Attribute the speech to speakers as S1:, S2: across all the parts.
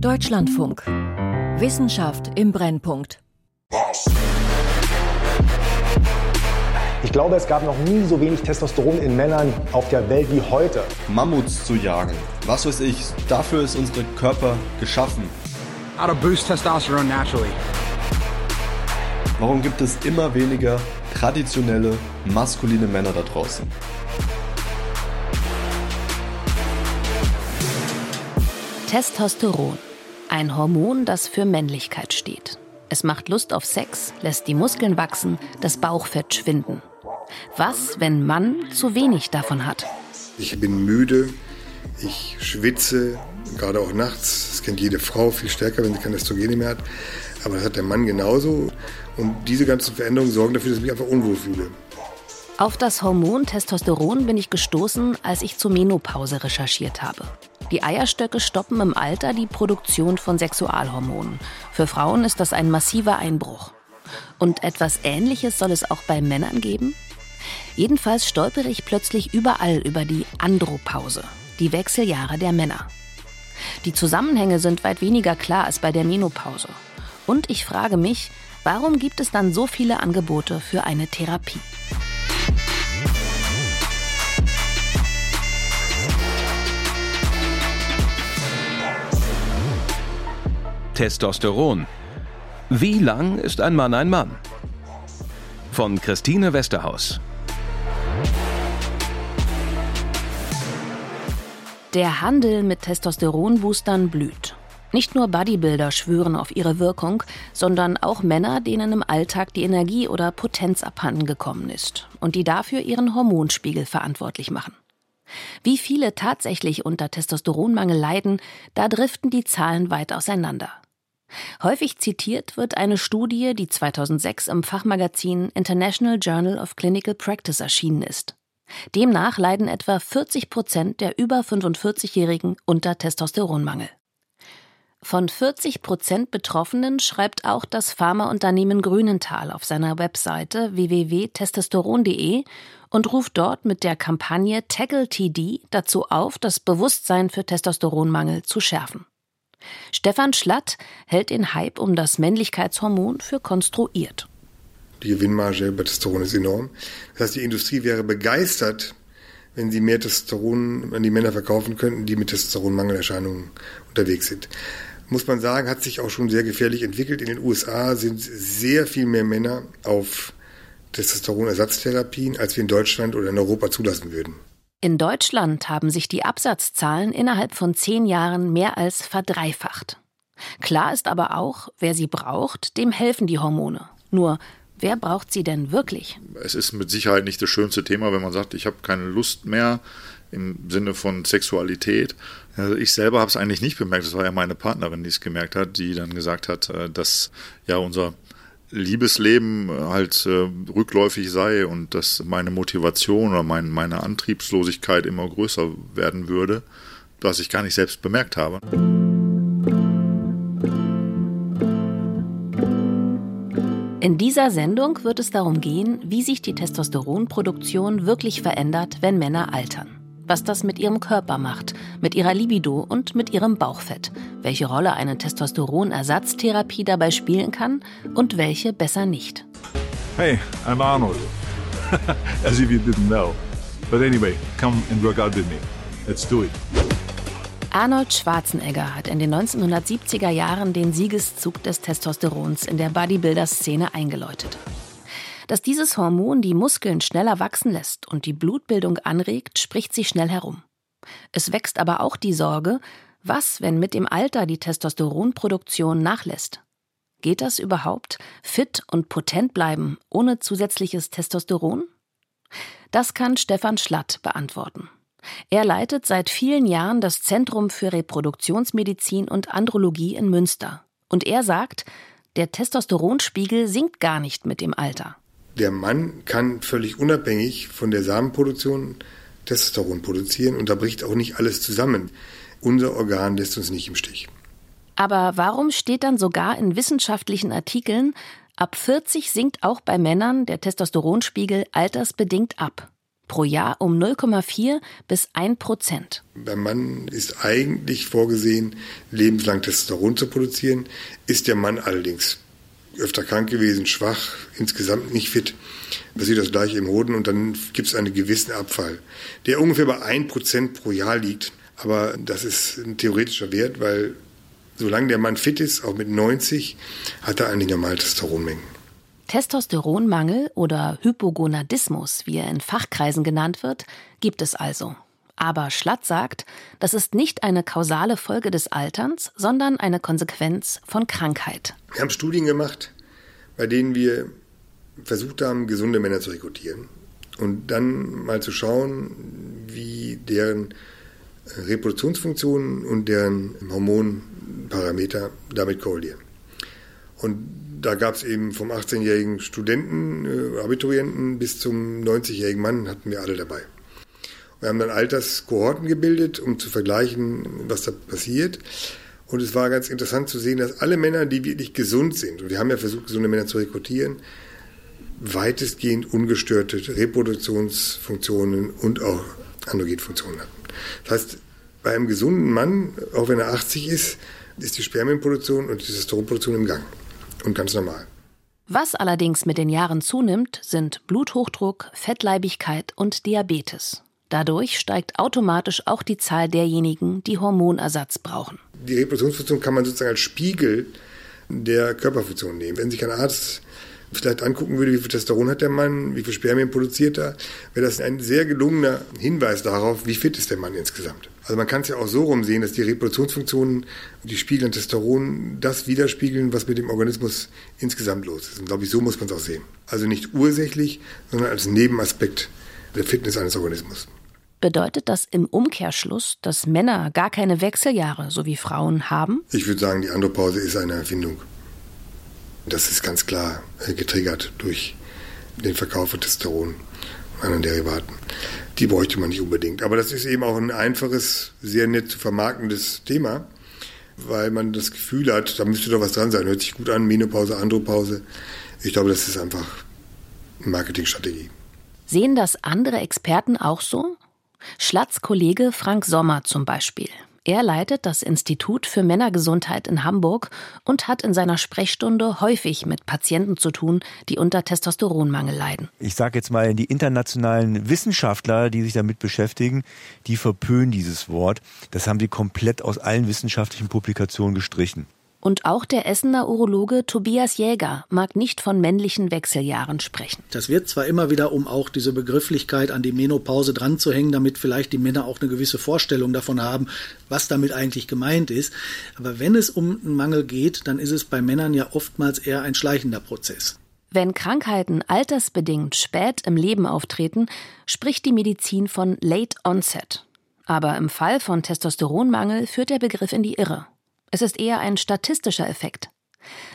S1: Deutschlandfunk. Wissenschaft im Brennpunkt.
S2: Ich glaube, es gab noch nie so wenig Testosteron in Männern auf der Welt wie heute.
S3: Mammuts zu jagen. Was weiß ich, dafür ist unsere Körper geschaffen.
S4: How to boost testosterone naturally.
S3: Warum gibt es immer weniger traditionelle, maskuline Männer da draußen?
S5: Testosteron. Ein Hormon, das für Männlichkeit steht. Es macht Lust auf Sex, lässt die Muskeln wachsen, das Bauchfett schwinden. Was, wenn Mann zu wenig davon hat?
S6: Ich bin müde, ich schwitze, gerade auch nachts. Das kennt jede Frau viel stärker, wenn sie keine Östrogene mehr hat. Aber das hat der Mann genauso. Und diese ganzen Veränderungen sorgen dafür, dass ich mich einfach unwohl fühle.
S5: Auf das Hormon Testosteron bin ich gestoßen, als ich zur Menopause recherchiert habe. Die Eierstöcke stoppen im Alter die Produktion von Sexualhormonen. Für Frauen ist das ein massiver Einbruch. Und etwas Ähnliches soll es auch bei Männern geben? Jedenfalls stolpere ich plötzlich überall über die Andropause, die Wechseljahre der Männer. Die Zusammenhänge sind weit weniger klar als bei der Menopause. Und ich frage mich, warum gibt es dann so viele Angebote für eine Therapie?
S7: Testosteron. Wie lang ist ein Mann ein Mann? Von Christine Westerhaus.
S5: Der Handel mit Testosteronboostern blüht. Nicht nur Bodybuilder schwören auf ihre Wirkung, sondern auch Männer, denen im Alltag die Energie oder Potenz abhanden gekommen ist und die dafür ihren Hormonspiegel verantwortlich machen. Wie viele tatsächlich unter Testosteronmangel leiden, da driften die Zahlen weit auseinander. Häufig zitiert wird eine Studie, die 2006 im Fachmagazin International Journal of Clinical Practice erschienen ist. Demnach leiden etwa 40 Prozent der über 45-Jährigen unter Testosteronmangel. Von 40 Prozent Betroffenen schreibt auch das Pharmaunternehmen Grünenthal auf seiner Webseite www.testosteron.de und ruft dort mit der Kampagne Tackle TD dazu auf, das Bewusstsein für Testosteronmangel zu schärfen. Stefan Schlatt hält den Hype um das Männlichkeitshormon für konstruiert.
S6: Die Gewinnmarge bei Testosteron ist enorm. Das heißt, die Industrie wäre begeistert, wenn sie mehr Testosteron an die Männer verkaufen könnten, die mit Testosteronmangelerscheinungen unterwegs sind. Muss man sagen, hat sich auch schon sehr gefährlich entwickelt. In den USA sind sehr viel mehr Männer auf Testosteronersatztherapien, als wir in Deutschland oder in Europa zulassen würden.
S5: In Deutschland haben sich die Absatzzahlen innerhalb von zehn Jahren mehr als verdreifacht. Klar ist aber auch, wer sie braucht, dem helfen die Hormone. Nur, wer braucht sie denn wirklich?
S8: Es ist mit Sicherheit nicht das schönste Thema, wenn man sagt, ich habe keine Lust mehr im Sinne von Sexualität. Also ich selber habe es eigentlich nicht bemerkt. Es war ja meine Partnerin, die es gemerkt hat, die dann gesagt hat, äh, dass ja unser Liebesleben halt äh, rückläufig sei und dass meine Motivation oder mein, meine Antriebslosigkeit immer größer werden würde, was ich gar nicht selbst bemerkt habe.
S5: In dieser Sendung wird es darum gehen, wie sich die Testosteronproduktion wirklich verändert, wenn Männer altern was das mit ihrem Körper macht, mit ihrer Libido und mit ihrem Bauchfett, welche Rolle eine Testosteronersatztherapie dabei spielen kann und welche besser nicht.
S9: Hey, I'm Arnold. As if you didn't know. But anyway, come and work out with me. Let's do it.
S5: Arnold Schwarzenegger hat in den 1970er Jahren den Siegeszug des Testosterons in der Bodybuilder-Szene eingeläutet. Dass dieses Hormon die Muskeln schneller wachsen lässt und die Blutbildung anregt, spricht sich schnell herum. Es wächst aber auch die Sorge, was, wenn mit dem Alter die Testosteronproduktion nachlässt? Geht das überhaupt? Fit und potent bleiben ohne zusätzliches Testosteron? Das kann Stefan Schlatt beantworten. Er leitet seit vielen Jahren das Zentrum für Reproduktionsmedizin und Andrologie in Münster. Und er sagt, der Testosteronspiegel sinkt gar nicht mit dem Alter
S6: der Mann kann völlig unabhängig von der Samenproduktion Testosteron produzieren und da bricht auch nicht alles zusammen. Unser Organ lässt uns nicht im Stich.
S5: Aber warum steht dann sogar in wissenschaftlichen Artikeln, ab 40 sinkt auch bei Männern der Testosteronspiegel altersbedingt ab? Pro Jahr um 0,4 bis 1 Prozent.
S6: Beim Mann ist eigentlich vorgesehen, lebenslang Testosteron zu produzieren. Ist der Mann allerdings öfter krank gewesen, schwach, insgesamt nicht fit, passiert das gleiche im Hoden und dann gibt es einen gewissen Abfall, der ungefähr bei 1% pro Jahr liegt. Aber das ist ein theoretischer Wert, weil solange der Mann fit ist, auch mit 90, hat er eigentlich normal Testosteronmengen.
S5: Testosteronmangel oder Hypogonadismus, wie er in Fachkreisen genannt wird, gibt es also. Aber Schlatt sagt, das ist nicht eine kausale Folge des Alterns, sondern eine Konsequenz von Krankheit.
S6: Wir haben Studien gemacht, bei denen wir versucht haben, gesunde Männer zu rekrutieren und dann mal zu schauen, wie deren Reproduktionsfunktionen und deren Hormonparameter damit korrelieren. Und da gab es eben vom 18-jährigen Studenten, äh, Abiturienten bis zum 90-jährigen Mann hatten wir alle dabei. Wir haben dann Alterskohorten gebildet, um zu vergleichen, was da passiert. Und es war ganz interessant zu sehen, dass alle Männer, die wirklich gesund sind, und wir haben ja versucht, gesunde Männer zu rekrutieren, weitestgehend ungestörte Reproduktionsfunktionen und auch Androgenfunktionen hatten. Das heißt, bei einem gesunden Mann, auch wenn er 80 ist, ist die Spermienproduktion und die Testosteronproduktion im Gang und ganz normal.
S5: Was allerdings mit den Jahren zunimmt, sind Bluthochdruck, Fettleibigkeit und Diabetes. Dadurch steigt automatisch auch die Zahl derjenigen, die Hormonersatz brauchen.
S6: Die Reproduktionsfunktion kann man sozusagen als Spiegel der Körperfunktion nehmen. Wenn sich ein Arzt vielleicht angucken würde, wie viel Testosteron hat der Mann, wie viel Spermien produziert er, wäre das ein sehr gelungener Hinweis darauf, wie fit ist der Mann insgesamt. Also man kann es ja auch so rumsehen, dass die Reproduktionsfunktionen, die spiegeln Testosteron, das widerspiegeln, was mit dem Organismus insgesamt los ist. Und glaube ich, so muss man es auch sehen. Also nicht ursächlich, sondern als Nebenaspekt der Fitness eines Organismus.
S5: Bedeutet das im Umkehrschluss, dass Männer gar keine Wechseljahre, so wie Frauen, haben?
S6: Ich würde sagen, die Andropause ist eine Erfindung. Das ist ganz klar äh, getriggert durch den Verkauf von Testosteron anderen Derivaten. Die bräuchte man nicht unbedingt. Aber das ist eben auch ein einfaches, sehr nett zu vermarktendes Thema, weil man das Gefühl hat, da müsste doch was dran sein. Hört sich gut an, Menopause, Andropause. Ich glaube, das ist einfach eine Marketingstrategie.
S5: Sehen das andere Experten auch so? Schlatz Kollege Frank Sommer zum Beispiel. Er leitet das Institut für Männergesundheit in Hamburg und hat in seiner Sprechstunde häufig mit Patienten zu tun, die unter Testosteronmangel leiden.
S10: Ich sage jetzt mal, die internationalen Wissenschaftler, die sich damit beschäftigen, die verpönen dieses Wort. Das haben sie komplett aus allen wissenschaftlichen Publikationen gestrichen.
S5: Und auch der Essener Urologe Tobias Jäger mag nicht von männlichen Wechseljahren sprechen.
S11: Das wird zwar immer wieder, um auch diese Begrifflichkeit an die Menopause dran zu hängen, damit vielleicht die Männer auch eine gewisse Vorstellung davon haben, was damit eigentlich gemeint ist. Aber wenn es um einen Mangel geht, dann ist es bei Männern ja oftmals eher ein schleichender Prozess.
S5: Wenn Krankheiten altersbedingt spät im Leben auftreten, spricht die Medizin von Late Onset. Aber im Fall von Testosteronmangel führt der Begriff in die Irre. Es ist eher ein statistischer Effekt.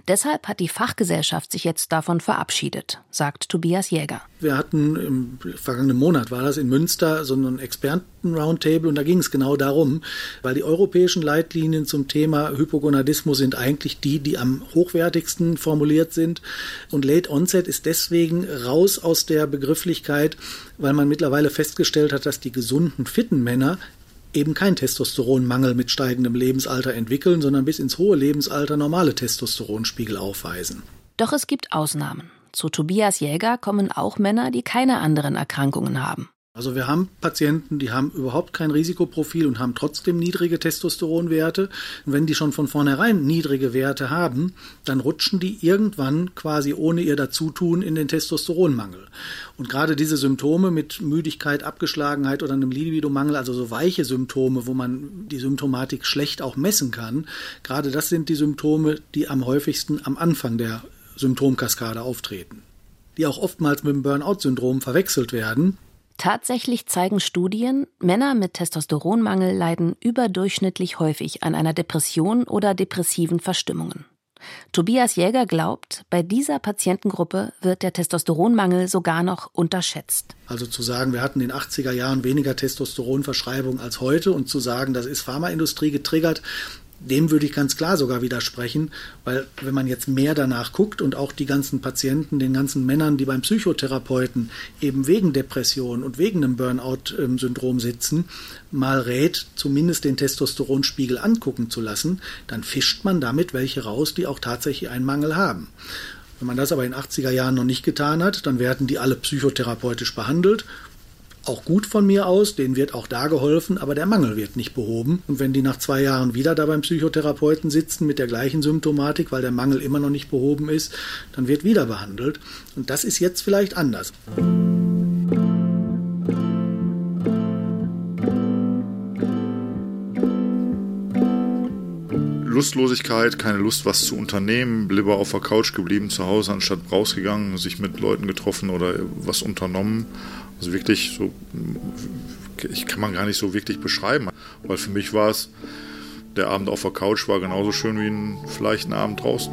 S5: Deshalb hat die Fachgesellschaft sich jetzt davon verabschiedet, sagt Tobias Jäger.
S11: Wir hatten im vergangenen Monat, war das in Münster, so einen Experten-Roundtable und da ging es genau darum, weil die europäischen Leitlinien zum Thema Hypogonadismus sind eigentlich die, die am hochwertigsten formuliert sind. Und Late Onset ist deswegen raus aus der Begrifflichkeit, weil man mittlerweile festgestellt hat, dass die gesunden, fitten Männer eben kein Testosteronmangel mit steigendem Lebensalter entwickeln, sondern bis ins hohe Lebensalter normale Testosteronspiegel aufweisen.
S5: Doch es gibt Ausnahmen. Zu Tobias Jäger kommen auch Männer, die keine anderen Erkrankungen haben.
S11: Also wir haben Patienten, die haben überhaupt kein Risikoprofil und haben trotzdem niedrige Testosteronwerte. Und wenn die schon von vornherein niedrige Werte haben, dann rutschen die irgendwann quasi ohne ihr Dazutun in den Testosteronmangel. Und gerade diese Symptome mit Müdigkeit, Abgeschlagenheit oder einem Libidomangel, also so weiche Symptome, wo man die Symptomatik schlecht auch messen kann, gerade das sind die Symptome, die am häufigsten am Anfang der Symptomkaskade auftreten, die auch oftmals mit dem Burnout-Syndrom verwechselt werden.
S5: Tatsächlich zeigen Studien, Männer mit Testosteronmangel leiden überdurchschnittlich häufig an einer Depression oder depressiven Verstimmungen. Tobias Jäger glaubt, bei dieser Patientengruppe wird der Testosteronmangel sogar noch unterschätzt.
S11: Also zu sagen, wir hatten in den 80er Jahren weniger Testosteronverschreibung als heute und zu sagen, das ist Pharmaindustrie getriggert, dem würde ich ganz klar sogar widersprechen, weil wenn man jetzt mehr danach guckt und auch die ganzen Patienten, den ganzen Männern, die beim Psychotherapeuten eben wegen Depression und wegen einem Burnout-Syndrom sitzen, mal rät, zumindest den Testosteronspiegel angucken zu lassen, dann fischt man damit welche raus, die auch tatsächlich einen Mangel haben. Wenn man das aber in 80er Jahren noch nicht getan hat, dann werden die alle psychotherapeutisch behandelt auch gut von mir aus, denen wird auch da geholfen, aber der Mangel wird nicht behoben. Und wenn die nach zwei Jahren wieder da beim Psychotherapeuten sitzen mit der gleichen Symptomatik, weil der Mangel immer noch nicht behoben ist, dann wird wieder behandelt. Und das ist jetzt vielleicht anders.
S8: Lustlosigkeit, keine Lust, was zu unternehmen, lieber auf der Couch geblieben zu Hause, anstatt rausgegangen, sich mit Leuten getroffen oder was unternommen. Also wirklich so, ich kann man gar nicht so wirklich beschreiben, weil für mich war es, der Abend auf der Couch war genauso schön wie ein, vielleicht ein Abend draußen.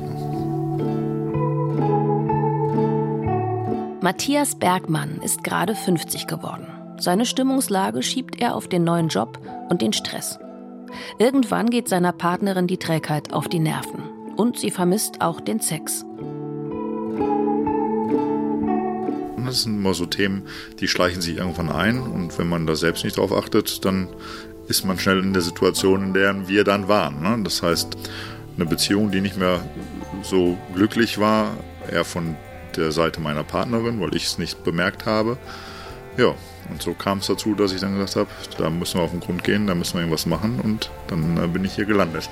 S5: Matthias Bergmann ist gerade 50 geworden. Seine Stimmungslage schiebt er auf den neuen Job und den Stress. Irgendwann geht seiner Partnerin die Trägheit auf die Nerven und sie vermisst auch den Sex.
S8: Das sind immer so Themen, die schleichen sich irgendwann ein und wenn man da selbst nicht drauf achtet, dann ist man schnell in der Situation, in der wir dann waren. Ne? Das heißt, eine Beziehung, die nicht mehr so glücklich war, eher von der Seite meiner Partnerin, weil ich es nicht bemerkt habe. Ja, und so kam es dazu, dass ich dann gesagt habe, da müssen wir auf den Grund gehen, da müssen wir irgendwas machen und dann äh, bin ich hier gelandet.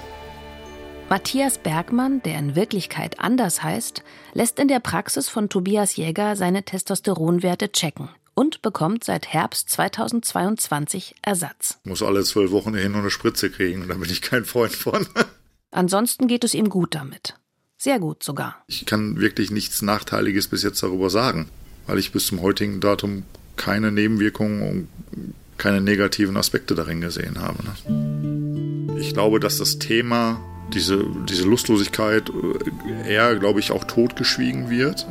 S5: Matthias Bergmann, der in Wirklichkeit anders heißt, lässt in der Praxis von Tobias Jäger seine Testosteronwerte checken und bekommt seit Herbst 2022 Ersatz.
S8: Ich muss alle zwölf Wochen hin und eine Spritze kriegen und da bin ich kein Freund von.
S5: Ansonsten geht es ihm gut damit. Sehr gut sogar.
S8: Ich kann wirklich nichts Nachteiliges bis jetzt darüber sagen, weil ich bis zum heutigen Datum keine Nebenwirkungen und keine negativen Aspekte darin gesehen habe. Ne? Ich glaube, dass das Thema diese, diese Lustlosigkeit äh, eher, glaube ich, auch totgeschwiegen wird.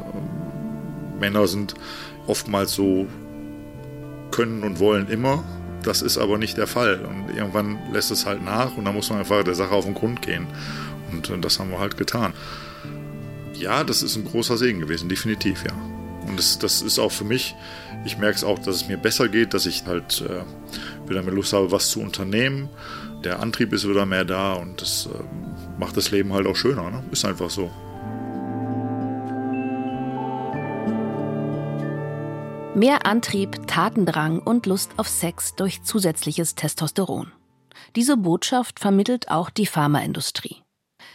S8: Männer sind oftmals so, können und wollen immer. Das ist aber nicht der Fall. Und irgendwann lässt es halt nach und dann muss man einfach der Sache auf den Grund gehen. Und äh, das haben wir halt getan. Ja, das ist ein großer Segen gewesen, definitiv, ja. Und das, das ist auch für mich, ich merke es auch, dass es mir besser geht, dass ich halt äh, wieder mehr Lust habe, was zu unternehmen der Antrieb ist wieder mehr da und das äh, macht das Leben halt auch schöner. Ne? Ist einfach so.
S5: Mehr Antrieb, Tatendrang und Lust auf Sex durch zusätzliches Testosteron. Diese Botschaft vermittelt auch die Pharmaindustrie.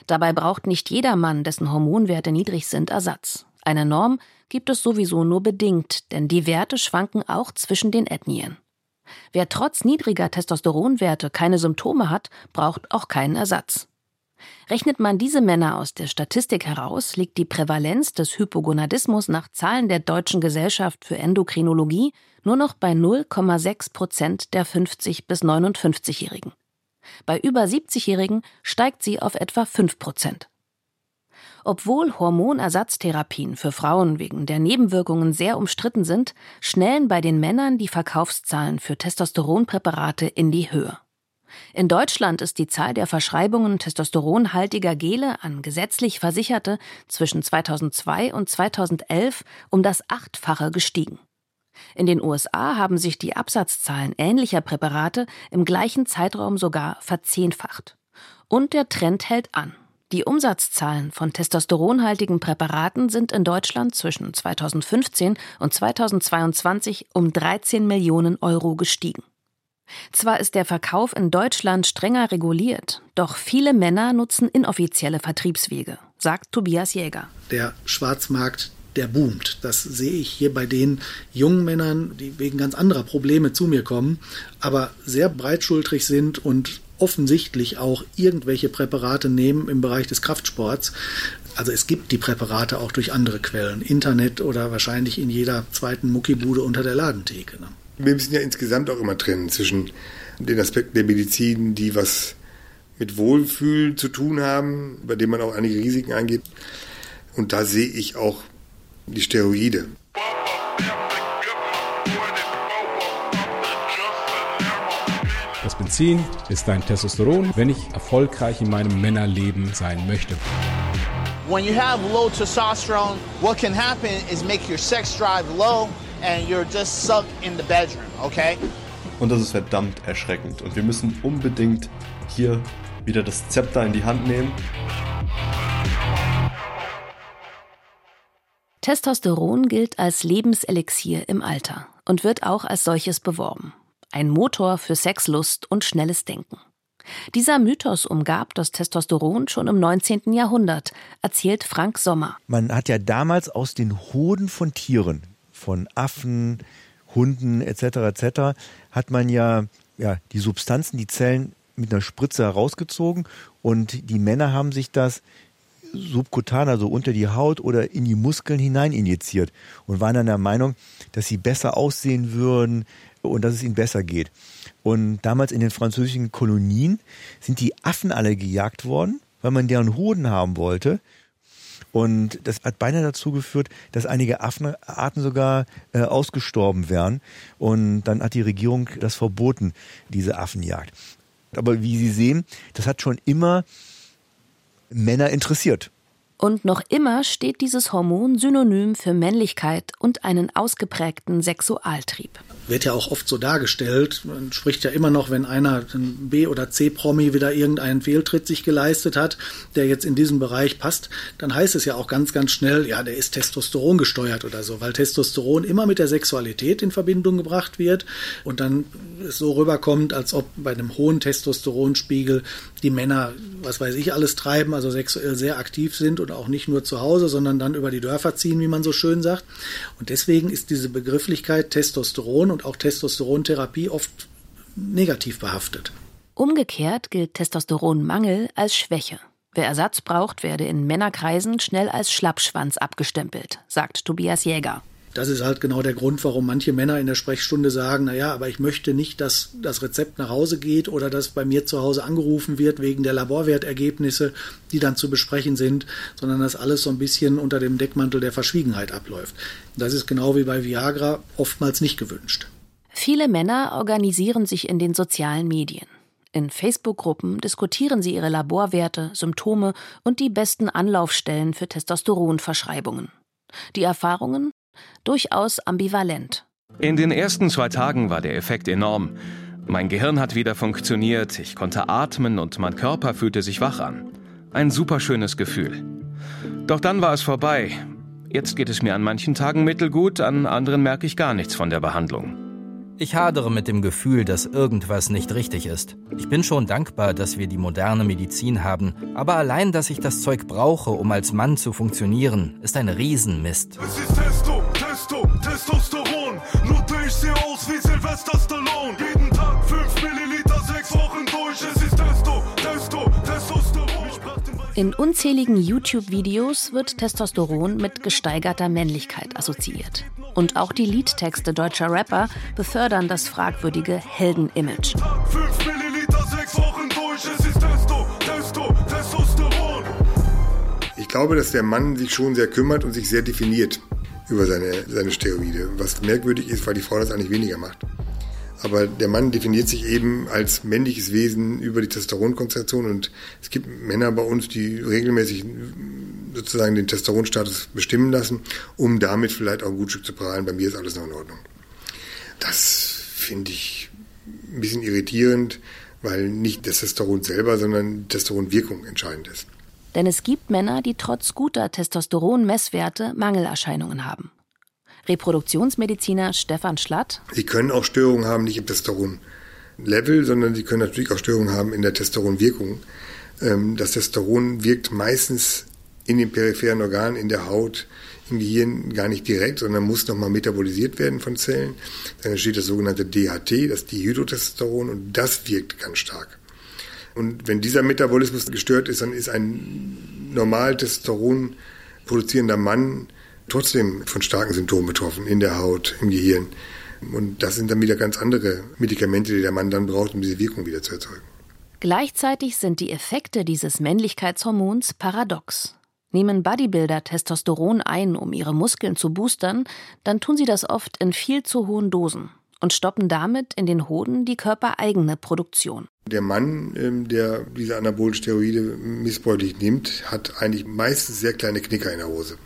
S5: Dabei braucht nicht jeder Mann, dessen Hormonwerte niedrig sind, Ersatz. Eine Norm gibt es sowieso nur bedingt, denn die Werte schwanken auch zwischen den Ethnien. Wer trotz niedriger Testosteronwerte keine Symptome hat, braucht auch keinen Ersatz. Rechnet man diese Männer aus der Statistik heraus, liegt die Prävalenz des Hypogonadismus nach Zahlen der Deutschen Gesellschaft für Endokrinologie nur noch bei 0,6 Prozent der 50 bis 59-Jährigen. Bei über 70-Jährigen steigt sie auf etwa 5 Prozent. Obwohl Hormonersatztherapien für Frauen wegen der Nebenwirkungen sehr umstritten sind, schnellen bei den Männern die Verkaufszahlen für Testosteronpräparate in die Höhe. In Deutschland ist die Zahl der Verschreibungen testosteronhaltiger Gele an gesetzlich Versicherte zwischen 2002 und 2011 um das Achtfache gestiegen. In den USA haben sich die Absatzzahlen ähnlicher Präparate im gleichen Zeitraum sogar verzehnfacht. Und der Trend hält an. Die Umsatzzahlen von testosteronhaltigen Präparaten sind in Deutschland zwischen 2015 und 2022 um 13 Millionen Euro gestiegen. Zwar ist der Verkauf in Deutschland strenger reguliert, doch viele Männer nutzen inoffizielle Vertriebswege, sagt Tobias Jäger.
S11: Der Schwarzmarkt der boomt. Das sehe ich hier bei den jungen Männern, die wegen ganz anderer Probleme zu mir kommen, aber sehr breitschultrig sind und offensichtlich auch irgendwelche Präparate nehmen im Bereich des Kraftsports. Also es gibt die Präparate auch durch andere Quellen, Internet oder wahrscheinlich in jeder zweiten Muckibude unter der Ladentheke. Ne?
S6: Wir müssen ja insgesamt auch immer trennen zwischen den Aspekten der Medizin, die was mit Wohlfühl zu tun haben, bei denen man auch einige Risiken eingeht. Und da sehe ich auch die Steroide.
S4: Benzin ist dein Testosteron, wenn ich erfolgreich in meinem Männerleben sein möchte.
S12: When you have low testosterone, what can happen is make your sex drive low and you're just sucked in the bedroom, okay?
S3: Und das ist verdammt erschreckend. Und wir müssen unbedingt hier wieder das Zepter in die Hand nehmen.
S5: Testosteron gilt als Lebenselixier im Alter und wird auch als solches beworben. Ein Motor für Sexlust und schnelles Denken. Dieser Mythos umgab das Testosteron schon im 19. Jahrhundert, erzählt Frank Sommer.
S10: Man hat ja damals aus den Hoden von Tieren, von Affen, Hunden etc. etc. hat man ja, ja die Substanzen, die Zellen mit einer Spritze herausgezogen und die Männer haben sich das subkutan, also unter die Haut oder in die Muskeln hinein injiziert und waren dann der Meinung, dass sie besser aussehen würden und dass es ihnen besser geht. Und damals in den französischen Kolonien sind die Affen alle gejagt worden, weil man deren Hoden haben wollte. Und das hat beinahe dazu geführt, dass einige Affenarten sogar äh, ausgestorben wären. Und dann hat die Regierung das verboten, diese Affenjagd. Aber wie Sie sehen, das hat schon immer Männer interessiert.
S5: Und noch immer steht dieses Hormon synonym für Männlichkeit und einen ausgeprägten Sexualtrieb
S11: wird ja auch oft so dargestellt. Man spricht ja immer noch, wenn einer ein B- oder C-Promi wieder irgendeinen Fehltritt sich geleistet hat, der jetzt in diesem Bereich passt, dann heißt es ja auch ganz, ganz schnell, ja, der ist Testosteron gesteuert oder so, weil Testosteron immer mit der Sexualität in Verbindung gebracht wird und dann es so rüberkommt, als ob bei einem hohen Testosteronspiegel die Männer, was weiß ich, alles treiben, also sexuell sehr aktiv sind und auch nicht nur zu Hause, sondern dann über die Dörfer ziehen, wie man so schön sagt. Und deswegen ist diese Begrifflichkeit Testosteron und auch Testosterontherapie oft negativ behaftet.
S5: Umgekehrt gilt Testosteronmangel als Schwäche. Wer Ersatz braucht, werde in Männerkreisen schnell als Schlappschwanz abgestempelt, sagt Tobias Jäger.
S11: Das ist halt genau der Grund, warum manche Männer in der Sprechstunde sagen, na ja, aber ich möchte nicht, dass das Rezept nach Hause geht oder dass bei mir zu Hause angerufen wird wegen der Laborwertergebnisse, die dann zu besprechen sind, sondern dass alles so ein bisschen unter dem Deckmantel der Verschwiegenheit abläuft. Das ist genau wie bei Viagra oftmals nicht gewünscht.
S5: Viele Männer organisieren sich in den sozialen Medien. In Facebook-Gruppen diskutieren sie ihre Laborwerte, Symptome und die besten Anlaufstellen für Testosteronverschreibungen. Die Erfahrungen durchaus ambivalent.
S7: In den ersten zwei Tagen war der Effekt enorm. Mein Gehirn hat wieder funktioniert, ich konnte atmen und mein Körper fühlte sich wach an. Ein superschönes Gefühl. Doch dann war es vorbei. Jetzt geht es mir an manchen Tagen mittelgut, an anderen merke ich gar nichts von der Behandlung.
S13: Ich hadere mit dem Gefühl, dass irgendwas nicht richtig ist. Ich bin schon dankbar, dass wir die moderne Medizin haben, aber allein, dass ich das Zeug brauche, um als Mann zu funktionieren, ist ein Riesenmist.
S14: Es ist Testo, Testosteron. Nutte, ich sehe aus wie Sylvester Stallone. Jeden Tag 5 Milliliter, 6 Wochen durch. Es ist Testo, Testo, Testosteron.
S5: In unzähligen YouTube-Videos wird Testosteron mit gesteigerter Männlichkeit assoziiert. Und auch die Liedtexte deutscher Rapper befördern das fragwürdige Helden-Image.
S6: Ich glaube, dass der Mann sich schon sehr kümmert und sich sehr definiert über seine, seine Steroide. Was merkwürdig ist, weil die Frau das eigentlich weniger macht. Aber der Mann definiert sich eben als männliches Wesen über die Testosteronkonzentration und es gibt Männer bei uns, die regelmäßig sozusagen den Testosteronstatus bestimmen lassen, um damit vielleicht auch ein Gutstück zu prahlen. Bei mir ist alles noch in Ordnung. Das finde ich ein bisschen irritierend, weil nicht das Testosteron selber, sondern die Testosteronwirkung entscheidend ist.
S5: Denn es gibt Männer, die trotz guter Testosteron-Messwerte Mangelerscheinungen haben. Reproduktionsmediziner Stefan Schlatt.
S6: Sie können auch Störungen haben, nicht im Testosteron-Level, sondern sie können natürlich auch Störungen haben in der Testosteronwirkung. Ähm, das Testosteron wirkt meistens in den peripheren Organen, in der Haut, im Gehirn gar nicht direkt, sondern muss nochmal metabolisiert werden von Zellen. Dann entsteht das sogenannte DHT, das Dihydrotestosteron, und das wirkt ganz stark. Und wenn dieser Metabolismus gestört ist, dann ist ein normal Testosteron produzierender Mann trotzdem von starken Symptomen betroffen, in der Haut, im Gehirn. Und das sind dann wieder ganz andere Medikamente, die der Mann dann braucht, um diese Wirkung wieder zu erzeugen.
S5: Gleichzeitig sind die Effekte dieses Männlichkeitshormons paradox. Nehmen Bodybuilder Testosteron ein, um ihre Muskeln zu boostern, dann tun sie das oft in viel zu hohen Dosen. Und stoppen damit in den Hoden die körpereigene Produktion.
S6: Der Mann, ähm, der diese anabolen Steroide missbräuchlich nimmt, hat eigentlich meistens sehr kleine Knicker in der Hose.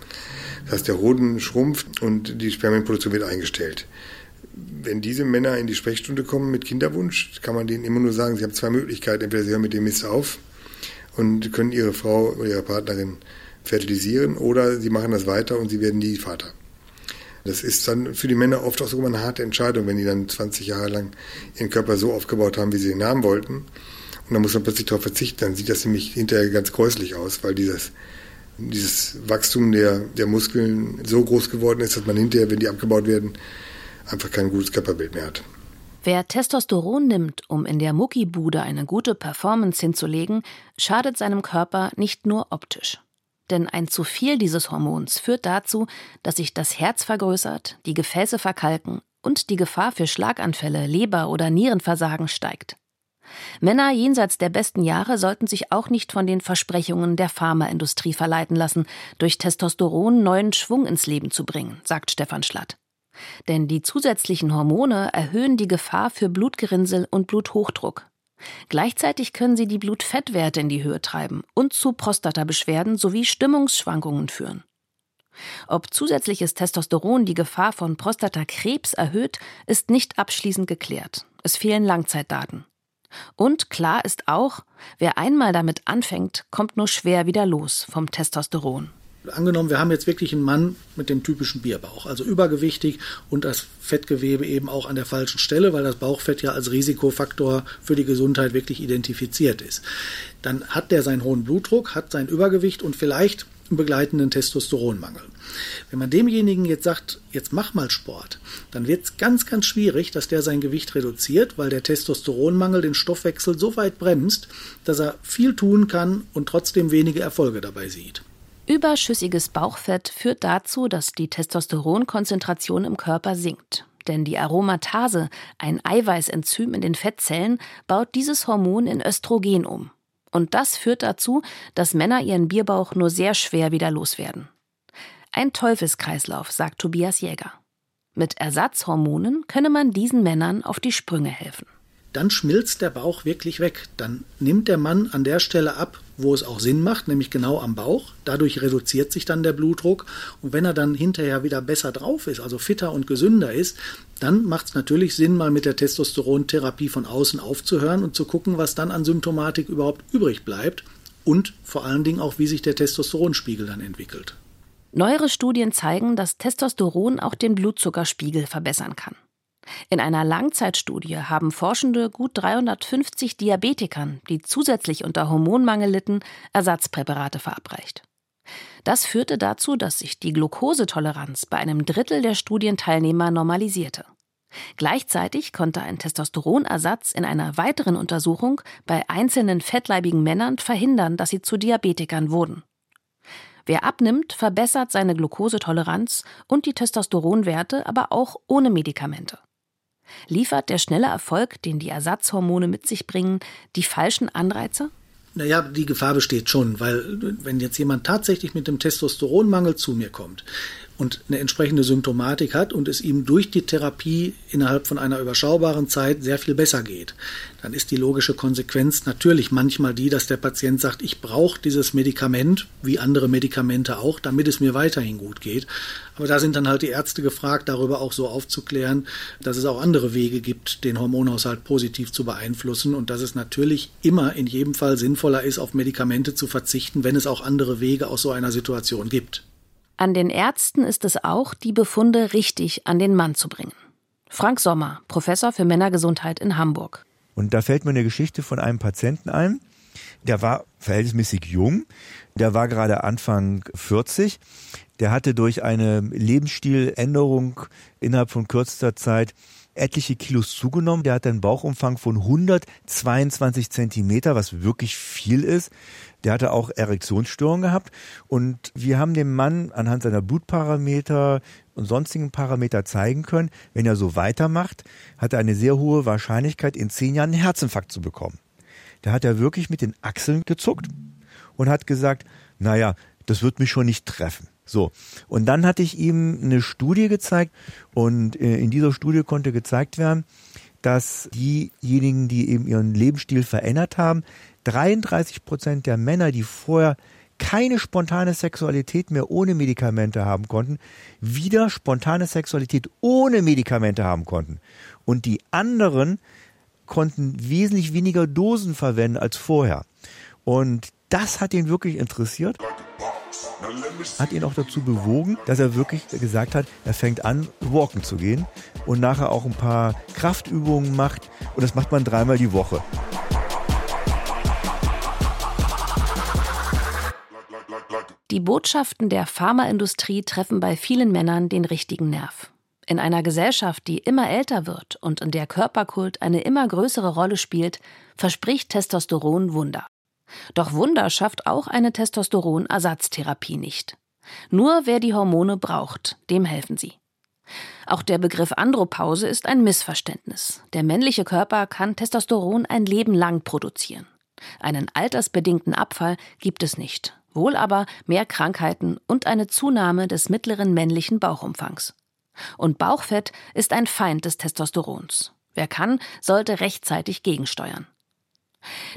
S6: Das heißt, der Hoden schrumpft und die Spermienproduktion wird eingestellt. Wenn diese Männer in die Sprechstunde kommen mit Kinderwunsch, kann man denen immer nur sagen, sie haben zwei Möglichkeiten. Entweder sie hören mit dem Mist auf und können ihre Frau oder ihre Partnerin fertilisieren oder sie machen das weiter und sie werden nie Vater. Das ist dann für die Männer oft auch sogar eine harte Entscheidung, wenn die dann 20 Jahre lang ihren Körper so aufgebaut haben, wie sie ihn haben wollten. Und dann muss man plötzlich darauf verzichten. Dann sieht das nämlich hinterher ganz gräuslich aus, weil dieses, dieses Wachstum der, der Muskeln so groß geworden ist, dass man hinterher, wenn die abgebaut werden, einfach kein gutes Körperbild mehr hat.
S5: Wer Testosteron nimmt, um in der Muckibude eine gute Performance hinzulegen, schadet seinem Körper nicht nur optisch. Denn ein zu viel dieses Hormons führt dazu, dass sich das Herz vergrößert, die Gefäße verkalken und die Gefahr für Schlaganfälle, Leber- oder Nierenversagen steigt. Männer jenseits der besten Jahre sollten sich auch nicht von den Versprechungen der Pharmaindustrie verleiten lassen, durch Testosteron neuen Schwung ins Leben zu bringen, sagt Stefan Schlatt. Denn die zusätzlichen Hormone erhöhen die Gefahr für Blutgerinnsel und Bluthochdruck. Gleichzeitig können sie die Blutfettwerte in die Höhe treiben und zu Prostatabeschwerden sowie Stimmungsschwankungen führen. Ob zusätzliches Testosteron die Gefahr von Prostatakrebs erhöht, ist nicht abschließend geklärt. Es fehlen Langzeitdaten. Und klar ist auch, wer einmal damit anfängt, kommt nur schwer wieder los vom Testosteron
S11: angenommen, wir haben jetzt wirklich einen Mann mit dem typischen Bierbauch, also übergewichtig und das Fettgewebe eben auch an der falschen Stelle, weil das Bauchfett ja als Risikofaktor für die Gesundheit wirklich identifiziert ist. Dann hat der seinen hohen Blutdruck, hat sein Übergewicht und vielleicht einen begleitenden Testosteronmangel. Wenn man demjenigen jetzt sagt, jetzt mach mal Sport, dann wird es ganz, ganz schwierig, dass der sein Gewicht reduziert, weil der Testosteronmangel den Stoffwechsel so weit bremst, dass er viel tun kann und trotzdem wenige Erfolge dabei sieht.
S5: Überschüssiges Bauchfett führt dazu, dass die Testosteronkonzentration im Körper sinkt. Denn die Aromatase, ein Eiweißenzym in den Fettzellen, baut dieses Hormon in Östrogen um. Und das führt dazu, dass Männer ihren Bierbauch nur sehr schwer wieder loswerden. Ein Teufelskreislauf, sagt Tobias Jäger. Mit Ersatzhormonen könne man diesen Männern auf die Sprünge helfen
S11: dann schmilzt der Bauch wirklich weg. Dann nimmt der Mann an der Stelle ab, wo es auch Sinn macht, nämlich genau am Bauch. Dadurch reduziert sich dann der Blutdruck. Und wenn er dann hinterher wieder besser drauf ist, also fitter und gesünder ist, dann macht es natürlich Sinn, mal mit der Testosterontherapie von außen aufzuhören und zu gucken, was dann an Symptomatik überhaupt übrig bleibt. Und vor allen Dingen auch, wie sich der Testosteronspiegel dann entwickelt.
S5: Neuere Studien zeigen, dass Testosteron auch den Blutzuckerspiegel verbessern kann. In einer Langzeitstudie haben Forschende gut 350 Diabetikern, die zusätzlich unter Hormonmangel litten, Ersatzpräparate verabreicht. Das führte dazu, dass sich die Glukosetoleranz bei einem Drittel der Studienteilnehmer normalisierte. Gleichzeitig konnte ein Testosteronersatz in einer weiteren Untersuchung bei einzelnen fettleibigen Männern verhindern, dass sie zu Diabetikern wurden. Wer abnimmt, verbessert seine Glukosetoleranz und die Testosteronwerte, aber auch ohne Medikamente. Liefert der schnelle Erfolg, den die Ersatzhormone mit sich bringen, die falschen Anreize?
S11: Naja, die Gefahr besteht schon, weil wenn jetzt jemand tatsächlich mit dem Testosteronmangel zu mir kommt, und eine entsprechende Symptomatik hat und es ihm durch die Therapie innerhalb von einer überschaubaren Zeit sehr viel besser geht, dann ist die logische Konsequenz natürlich manchmal die, dass der Patient sagt, ich brauche dieses Medikament, wie andere Medikamente auch, damit es mir weiterhin gut geht. Aber da sind dann halt die Ärzte gefragt, darüber auch so aufzuklären, dass es auch andere Wege gibt, den Hormonhaushalt positiv zu beeinflussen und dass es natürlich immer in jedem Fall sinnvoller ist, auf Medikamente zu verzichten, wenn es auch andere Wege aus so einer Situation gibt.
S5: An den Ärzten ist es auch, die Befunde richtig an den Mann zu bringen. Frank Sommer, Professor für Männergesundheit in Hamburg.
S10: Und da fällt mir eine Geschichte von einem Patienten ein. Der war verhältnismäßig jung. Der war gerade Anfang 40. Der hatte durch eine Lebensstiländerung innerhalb von kürzester Zeit etliche Kilos zugenommen. Der hat einen Bauchumfang von 122 Zentimeter, was wirklich viel ist. Der hatte auch Erektionsstörungen gehabt und wir haben dem Mann anhand seiner Blutparameter und sonstigen Parameter zeigen können, wenn er so weitermacht, hat er eine sehr hohe Wahrscheinlichkeit, in zehn Jahren einen Herzinfarkt zu bekommen. Da hat er wirklich mit den Achseln gezuckt und hat gesagt, naja, das wird mich schon nicht treffen. So, und dann hatte ich ihm eine Studie gezeigt und äh, in dieser Studie konnte gezeigt werden, dass diejenigen, die eben ihren Lebensstil verändert haben, 33 Prozent der Männer, die vorher keine spontane Sexualität mehr ohne Medikamente haben konnten, wieder spontane Sexualität ohne Medikamente haben konnten. Und die anderen konnten wesentlich weniger Dosen verwenden als vorher. Und das hat ihn wirklich interessiert. Hat ihn auch dazu bewogen, dass er wirklich gesagt hat, er fängt an, walken zu gehen und nachher auch ein paar Kraftübungen macht. Und das macht man dreimal die Woche.
S5: Die Botschaften der Pharmaindustrie treffen bei vielen Männern den richtigen Nerv. In einer Gesellschaft, die immer älter wird und in der Körperkult eine immer größere Rolle spielt, verspricht Testosteron Wunder. Doch Wunder schafft auch eine Testosteronersatztherapie nicht. Nur wer die Hormone braucht, dem helfen sie. Auch der Begriff Andropause ist ein Missverständnis. Der männliche Körper kann Testosteron ein Leben lang produzieren. Einen altersbedingten Abfall gibt es nicht, wohl aber mehr Krankheiten und eine Zunahme des mittleren männlichen Bauchumfangs. Und Bauchfett ist ein Feind des Testosterons. Wer kann, sollte rechtzeitig gegensteuern.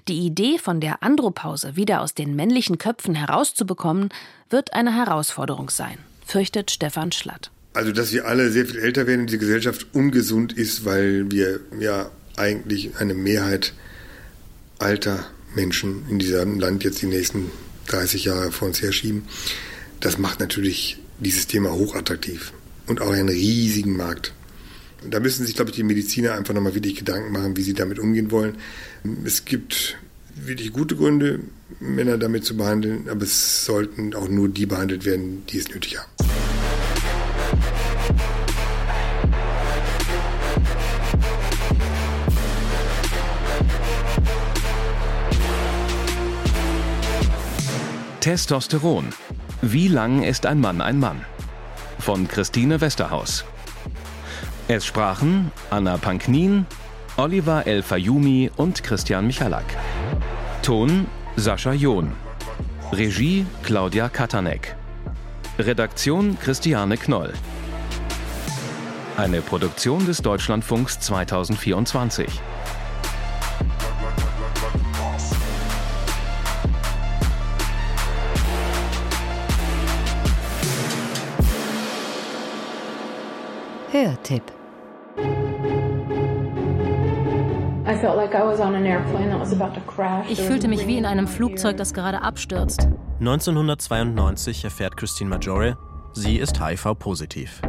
S5: Die Idee von der Andropause wieder aus den männlichen Köpfen herauszubekommen, wird eine Herausforderung sein, fürchtet Stefan Schlatt.
S6: Also, dass wir alle sehr viel älter werden in dieser Gesellschaft ungesund ist, weil wir ja eigentlich eine Mehrheit alter Menschen in diesem Land jetzt die nächsten 30 Jahre vor uns herschieben. Das macht natürlich dieses Thema hochattraktiv und auch einen riesigen Markt. Da müssen sich, glaube ich, die Mediziner einfach nochmal wirklich Gedanken machen, wie sie damit umgehen wollen. Es gibt wirklich gute Gründe, Männer damit zu behandeln, aber es sollten auch nur die behandelt werden, die es nötig haben.
S7: Testosteron. Wie lang ist ein Mann ein Mann? Von Christine Westerhaus. Es sprachen Anna Panknin, Oliver El Fayumi und Christian Michalak. Ton Sascha John. Regie Claudia Katanek. Redaktion Christiane Knoll. Eine Produktion des Deutschlandfunks 2024.
S1: Hörtipp.
S15: Ich fühlte mich wie in einem Flugzeug, das gerade abstürzt.
S16: 1992 erfährt Christine Majore, sie ist HIV-positiv.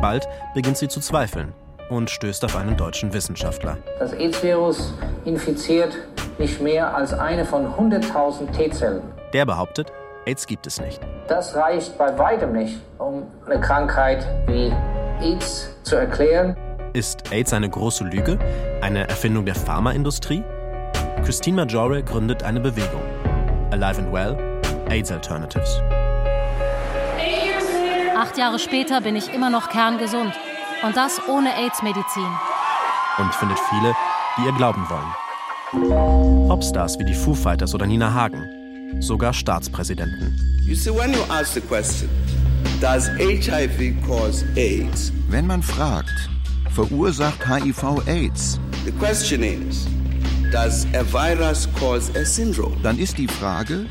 S16: Bald beginnt sie zu zweifeln und stößt auf einen deutschen Wissenschaftler.
S17: Das AIDS-Virus infiziert nicht mehr als eine von 100.000 T-Zellen.
S16: Der behauptet, AIDS gibt es nicht.
S17: Das reicht bei weitem nicht, um eine Krankheit wie AIDS zu erklären.
S16: Ist AIDS eine große Lüge? Eine Erfindung der Pharmaindustrie? Christine Majore gründet eine Bewegung. Alive and Well, AIDS Alternatives.
S15: Acht Jahre später bin ich immer noch kerngesund. Und das ohne AIDS-Medizin.
S16: Und findet viele, die ihr glauben wollen. Popstars wie die Foo Fighters oder Nina Hagen. Sogar Staatspräsidenten.
S18: You see, when you ask the question, does HIV cause AIDS?
S19: Wenn man fragt, verursacht HIV AIDS?
S18: The question is, does a virus cause a syndrome?
S19: Dann ist die Frage,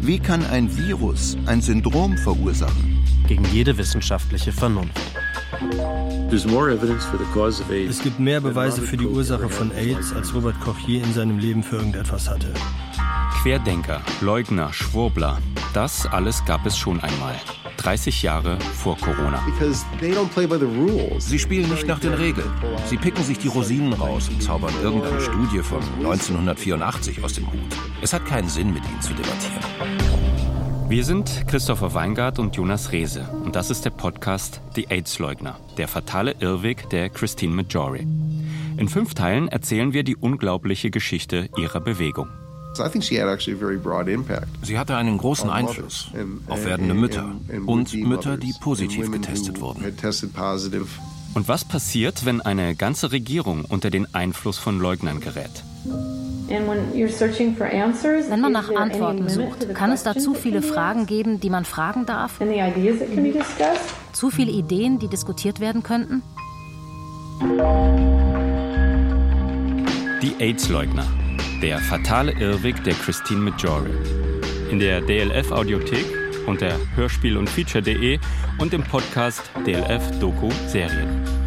S19: wie kann ein Virus ein Syndrom verursachen?
S16: Gegen jede wissenschaftliche Vernunft.
S20: Es gibt mehr Beweise für die Ursache von AIDS, als Robert Koch je in seinem Leben für irgendetwas hatte.
S21: Querdenker, Leugner, Schwurbler, das alles gab es schon einmal. 30 Jahre vor Corona.
S19: Sie spielen nicht nach den Regeln. Sie picken sich die Rosinen raus und zaubern irgendeine Studie von 1984 aus dem Hut. Es hat keinen Sinn, mit ihnen zu debattieren.
S21: Wir sind Christopher Weingart und Jonas Rehse und das ist der Podcast Die AIDS-Leugner, der fatale Irrweg der Christine Majore. In fünf Teilen erzählen wir die unglaubliche Geschichte ihrer Bewegung.
S19: Sie hatte einen großen Einfluss auf werdende Mütter und Mütter, die positiv getestet wurden.
S21: Und was passiert, wenn eine ganze Regierung unter den Einfluss von Leugnern gerät?
S15: Wenn man nach Antworten sucht, kann es da zu viele Fragen geben, die man fragen darf? Zu viele Ideen, die diskutiert werden könnten?
S21: Die AIDS-Leugner. Der fatale Irrweg der Christine Majore. In der DLF Audiothek unter Hörspiel und Feature.de und im Podcast DLF Doku Serien.